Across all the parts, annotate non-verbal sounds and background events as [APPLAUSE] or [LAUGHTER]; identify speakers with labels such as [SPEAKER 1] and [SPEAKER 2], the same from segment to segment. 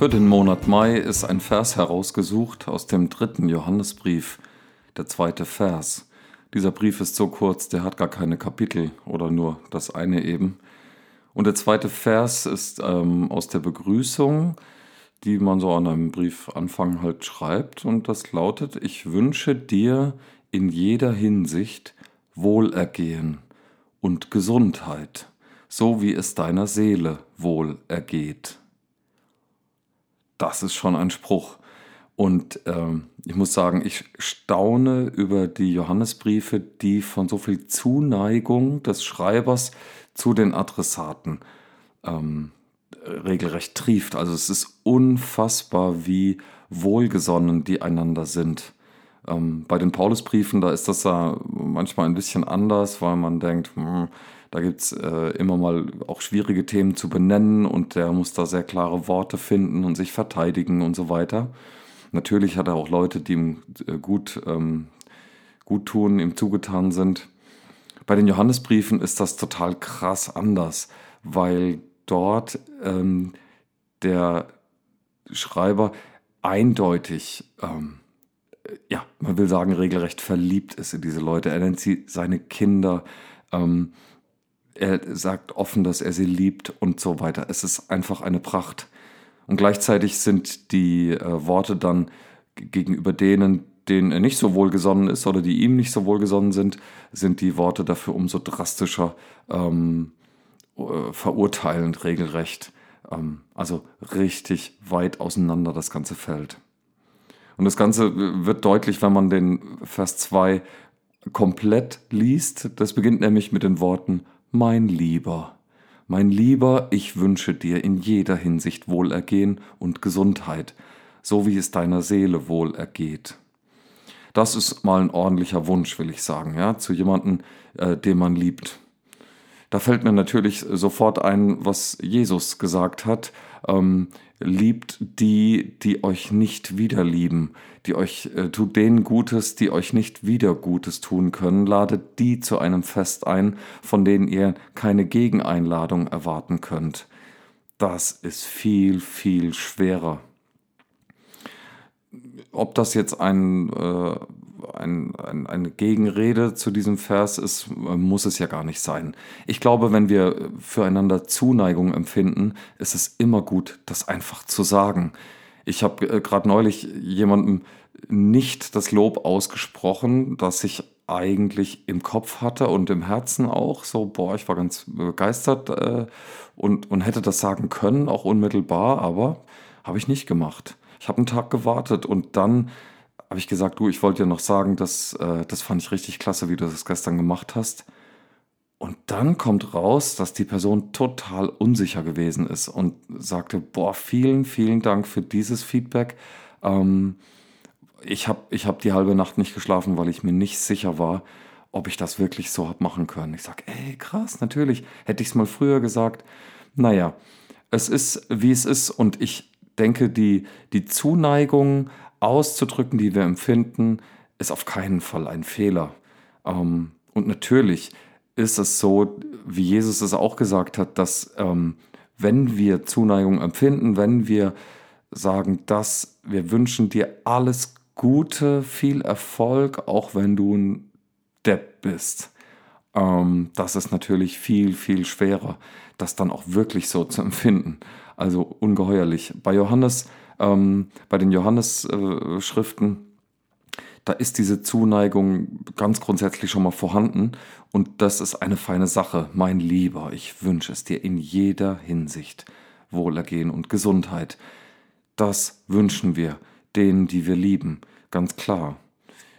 [SPEAKER 1] Für den Monat Mai ist ein Vers herausgesucht aus dem dritten Johannesbrief, der zweite Vers. Dieser Brief ist so kurz, der hat gar keine Kapitel oder nur das eine eben. Und der zweite Vers ist ähm, aus der Begrüßung, die man so an einem Briefanfang halt schreibt. Und das lautet, ich wünsche dir in jeder Hinsicht Wohlergehen und Gesundheit, so wie es deiner Seele wohl ergeht das ist schon ein Spruch. Und ähm, ich muss sagen, ich staune über die Johannesbriefe, die von so viel Zuneigung des Schreibers zu den Adressaten ähm, regelrecht trieft. Also es ist unfassbar, wie wohlgesonnen die einander sind. Ähm, bei den Paulusbriefen, da ist das ja manchmal ein bisschen anders, weil man denkt, hm, da gibt es äh, immer mal auch schwierige Themen zu benennen und der muss da sehr klare Worte finden und sich verteidigen und so weiter. Natürlich hat er auch Leute, die ihm äh, gut, ähm, gut tun, ihm zugetan sind. Bei den Johannesbriefen ist das total krass anders, weil dort ähm, der Schreiber eindeutig, ähm, ja, man will sagen, regelrecht verliebt ist in diese Leute. Er nennt sie seine Kinder. Ähm, er sagt offen, dass er sie liebt und so weiter. Es ist einfach eine Pracht. Und gleichzeitig sind die äh, Worte dann gegenüber denen, denen er nicht so wohlgesonnen ist oder die ihm nicht so wohlgesonnen sind, sind die Worte dafür umso drastischer ähm, äh, verurteilend regelrecht. Ähm, also richtig weit auseinander das ganze Feld. Und das Ganze wird deutlich, wenn man den Vers 2 komplett liest. Das beginnt nämlich mit den Worten mein Lieber, mein Lieber, ich wünsche dir in jeder Hinsicht Wohlergehen und Gesundheit, so wie es deiner Seele wohl ergeht. Das ist mal ein ordentlicher Wunsch, will ich sagen, ja, zu jemandem, äh, den man liebt. Da fällt mir natürlich sofort ein, was Jesus gesagt hat. Ähm, liebt die, die euch nicht wieder lieben, die euch äh, tut denen Gutes, die euch nicht wieder Gutes tun können, ladet die zu einem Fest ein, von denen ihr keine Gegeneinladung erwarten könnt. Das ist viel, viel schwerer. Ob das jetzt ein äh, ein, ein, eine Gegenrede zu diesem Vers ist, muss es ja gar nicht sein. Ich glaube, wenn wir füreinander Zuneigung empfinden, ist es immer gut, das einfach zu sagen. Ich habe äh, gerade neulich jemandem nicht das Lob ausgesprochen, das ich eigentlich im Kopf hatte und im Herzen auch. So, boah, ich war ganz begeistert äh, und, und hätte das sagen können, auch unmittelbar, aber habe ich nicht gemacht. Ich habe einen Tag gewartet und dann habe ich gesagt, du, ich wollte dir noch sagen, dass, äh, das fand ich richtig klasse, wie du das gestern gemacht hast. Und dann kommt raus, dass die Person total unsicher gewesen ist und sagte, boah, vielen, vielen Dank für dieses Feedback. Ähm, ich habe ich hab die halbe Nacht nicht geschlafen, weil ich mir nicht sicher war, ob ich das wirklich so habe machen können. Ich sage, ey, krass, natürlich. Hätte ich es mal früher gesagt. Naja, es ist, wie es ist. Und ich denke, die, die Zuneigung auszudrücken, die wir empfinden, ist auf keinen Fall ein Fehler. Ähm, und natürlich ist es so, wie Jesus es auch gesagt hat, dass ähm, wenn wir Zuneigung empfinden, wenn wir sagen, dass wir wünschen dir alles Gute, viel Erfolg, auch wenn du ein Depp bist. Ähm, das ist natürlich viel, viel schwerer, das dann auch wirklich so zu [LAUGHS] empfinden. Also ungeheuerlich. Bei Johannes ähm, bei den Johannes-Schriften, äh, da ist diese Zuneigung ganz grundsätzlich schon mal vorhanden und das ist eine feine Sache. Mein Lieber, ich wünsche es dir in jeder Hinsicht Wohlergehen und Gesundheit. Das wünschen wir denen, die wir lieben, ganz klar.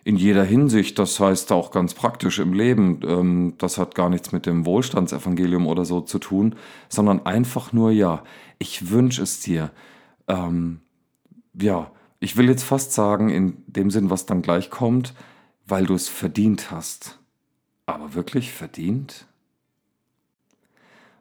[SPEAKER 1] In jeder Hinsicht, das heißt auch ganz praktisch im Leben, ähm, das hat gar nichts mit dem Wohlstandsevangelium oder so zu tun, sondern einfach nur, ja, ich wünsche es dir, ähm, ja, ich will jetzt fast sagen, in dem Sinn, was dann gleich kommt, weil du es verdient hast. Aber wirklich verdient?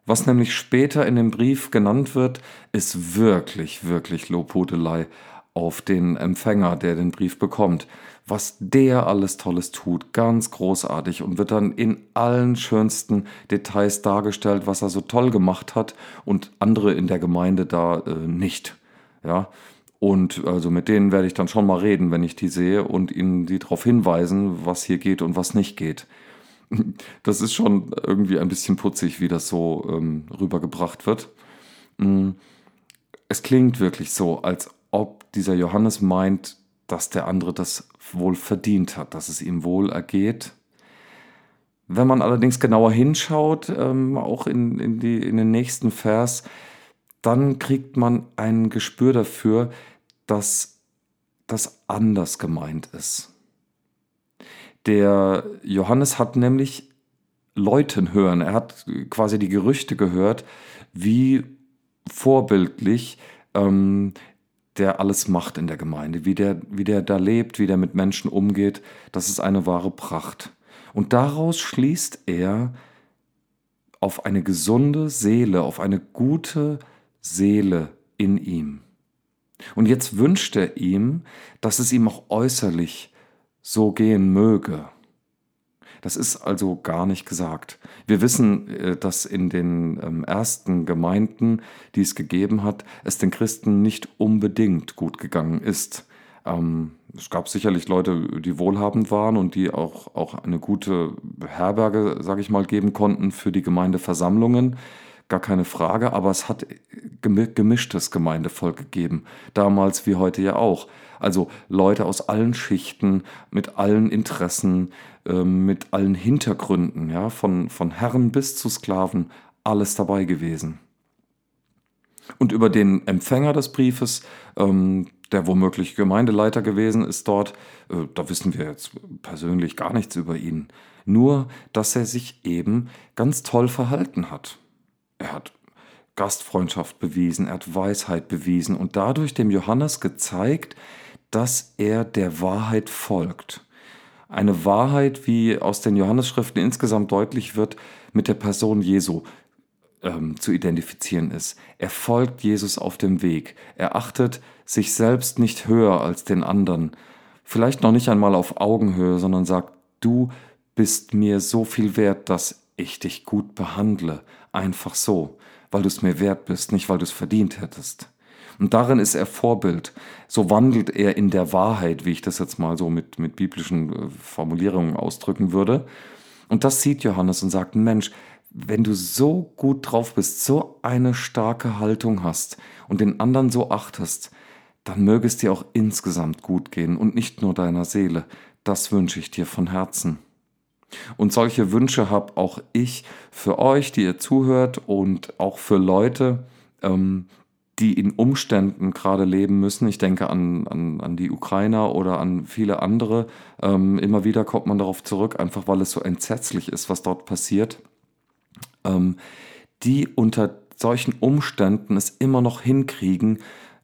[SPEAKER 1] Was nämlich später in dem Brief genannt wird, ist wirklich, wirklich Lobhudelei auf den Empfänger, der den Brief bekommt. Was der alles Tolles tut, ganz großartig und wird dann in allen schönsten Details dargestellt, was er so toll gemacht hat und andere in der Gemeinde da äh, nicht Ja, und also mit denen werde ich dann schon mal reden, wenn ich die sehe und ihnen die darauf hinweisen, was hier geht und was nicht geht. [LAUGHS] Das ist schon irgendwie ein bisschen putzig, wie das so ähm, rübergebracht wird. Mm, es klingt wirklich so, als ob dieser Johannes meint, dass der andere das wohl verdient hat, dass es ihm wohl ergeht. Wenn man allerdings genauer hinschaut, ähm, auch in, in, die, in den nächsten Vers, dann kriegt man ein Gespür dafür, dass das anders gemeint ist. Der Johannes hat nämlich Leuten hören, er hat quasi die Gerüchte gehört, wie vorbildlich ähm, der alles macht in der Gemeinde, wie der, wie der da lebt, wie der mit Menschen umgeht, das ist eine wahre Pracht. Und daraus schließt er auf eine gesunde Seele, auf eine gute Seele in ihm. Und jetzt wünscht er ihm, dass es ihm auch äußerlich so gehen möge. Das ist also gar nicht gesagt. Wir wissen, äh, dass in den ähm, ersten Gemeinden, die es gegeben hat, es den Christen nicht unbedingt gut gegangen ist. Ähm, es gab sicherlich Leute, die wohlhabend waren und die auch, auch eine gute Herberge, sage ich mal, geben konnten für die Gemeindeversammlungen gar keine Frage, aber es hat gemischtes Gemeindevolk gegeben, damals wie heute ja auch. Also Leute aus allen Schichten, mit allen Interessen, ähm, mit allen Hintergründen, ja, von, von Herren bis zu Sklaven, alles dabei gewesen. Und über den Empfänger des Briefes, ähm, der womöglich Gemeindeleiter gewesen ist dort, äh, da wissen wir jetzt persönlich gar nichts über ihn. Nur, dass er sich eben ganz toll verhalten hat. Er hat Gastfreundschaft bewiesen, er hat Weisheit bewiesen und dadurch dem Johannes gezeigt, dass er der Wahrheit folgt. Eine Wahrheit, wie aus den Johannesschriften insgesamt deutlich wird, mit der Person Jesu ähm, zu identifizieren ist. Er folgt Jesus auf dem Weg. Er achtet sich selbst nicht höher als den anderen. Vielleicht noch nicht einmal auf Augenhöhe, sondern sagt, du bist mir so viel wert, dass ich dich gut behandle. Einfach so, weil du es mir wert bist, nicht weil du es verdient hättest. Und darin ist er Vorbild. So wandelt er in der Wahrheit, wie ich das jetzt mal so mit, mit biblischen äh, Formulierungen ausdrücken würde. Und das sieht Johannes und sagt, Mensch, wenn du so gut drauf bist, so eine starke Haltung hast und den anderen so achtest, dann möge es dir auch insgesamt gut gehen und nicht nur deiner Seele. Das wünsche ich dir von Herzen. Und solche Wünsche habe auch ich für euch, die ihr zuhört und auch für Leute, ähm, die in Umständen gerade leben müssen. Ich denke an, an, an die Ukrainer oder an viele andere. Ähm, immer wieder kommt man darauf zurück, einfach weil es so entsetzlich ist, was dort passiert. Ähm, die unter solchen Umständen es immer noch hinkriegen,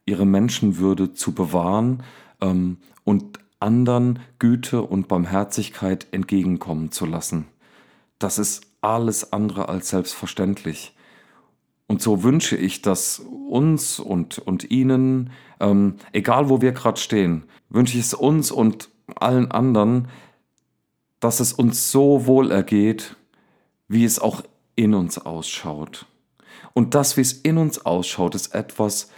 [SPEAKER 1] ihre Menschenwürde zu bewahren ähm, und anderen Güte und Barmherzigkeit entgegenkommen zu lassen. Das ist alles andere als selbstverständlich. Und so wünsche ich, dass uns und, und Ihnen, ähm, egal wo wir gerade stehen, wünsche ich es uns und allen anderen, dass es uns so wohl ergeht, wie es auch in uns ausschaut. Und das, wie es in uns ausschaut, ist etwas,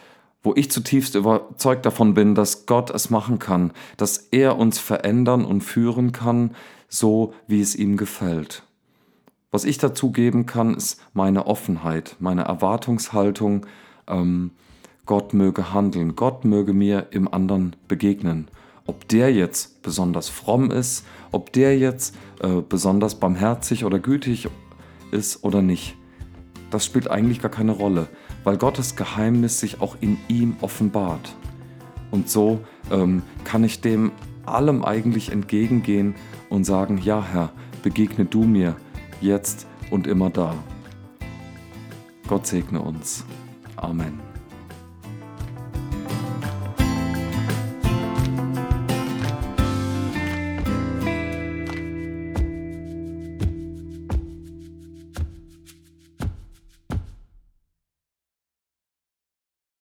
[SPEAKER 1] wo ich zutiefst überzeugt davon bin, dass Gott es machen kann, dass er uns verändern und führen kann, so wie es ihm gefällt. Was ich dazu geben kann, ist meine Offenheit, meine Erwartungshaltung, ähm, Gott möge handeln, Gott möge mir im anderen begegnen. Ob der jetzt besonders fromm ist, ob der jetzt äh, besonders barmherzig oder gütig ist oder nicht, das spielt eigentlich gar keine Rolle weil Gottes Geheimnis sich auch in ihm offenbart. Und so ähm, kann ich dem allem eigentlich entgegengehen und sagen, ja Herr, begegne du mir jetzt und immer da. Gott segne uns. Amen.